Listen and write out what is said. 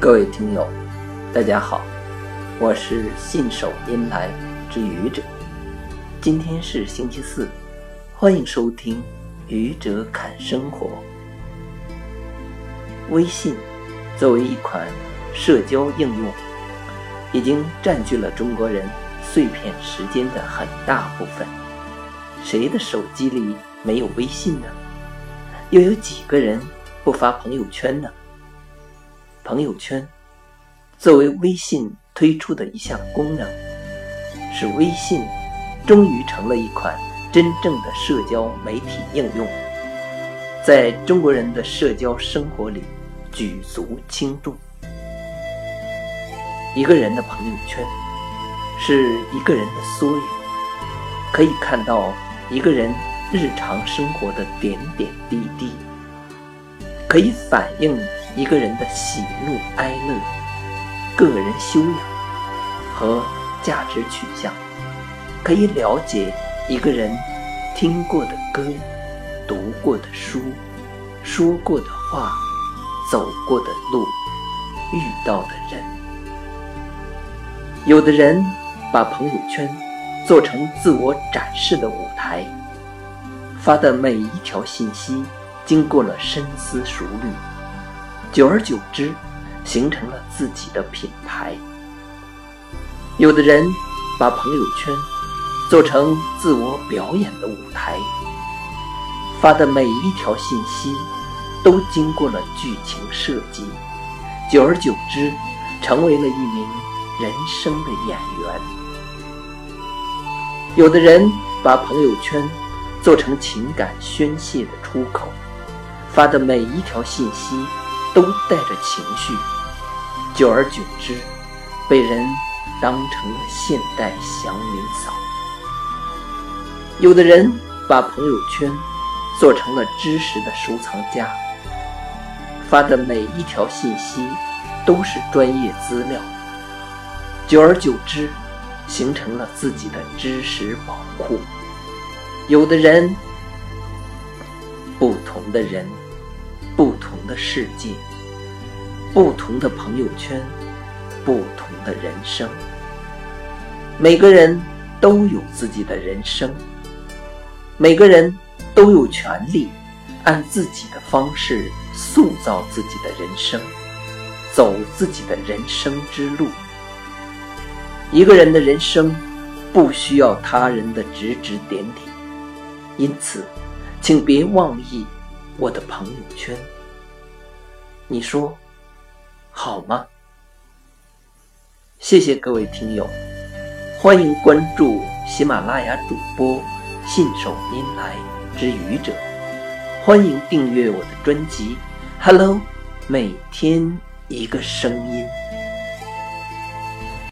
各位听友，大家好，我是信手拈来之愚者。今天是星期四，欢迎收听《愚者侃生活》。微信作为一款社交应用，已经占据了中国人碎片时间的很大部分。谁的手机里没有微信呢？又有几个人不发朋友圈呢？朋友圈作为微信推出的一项功能，使微信终于成了一款真正的社交媒体应用，在中国人的社交生活里举足轻重。一个人的朋友圈是一个人的缩影，可以看到一个人日常生活的点点滴滴，可以反映。一个人的喜怒哀乐、个人修养和价值取向，可以了解一个人听过的歌、读过的书、说过的话、走过的路、遇到的人。有的人把朋友圈做成自我展示的舞台，发的每一条信息经过了深思熟虑。久而久之，形成了自己的品牌。有的人把朋友圈做成自我表演的舞台，发的每一条信息都经过了剧情设计。久而久之，成为了一名人生的演员。有的人把朋友圈做成情感宣泄的出口，发的每一条信息。都带着情绪，久而久之，被人当成了现代祥林嫂。有的人把朋友圈做成了知识的收藏家，发的每一条信息都是专业资料，久而久之，形成了自己的知识宝库。有的人，不同的人。不同的世界，不同的朋友圈，不同的人生。每个人都有自己的人生，每个人都有权利按自己的方式塑造自己的人生，走自己的人生之路。一个人的人生不需要他人的指指点点，因此，请别妄议。我的朋友圈，你说好吗？谢谢各位听友，欢迎关注喜马拉雅主播信手拈来之愚者，欢迎订阅我的专辑《Hello》，每天一个声音。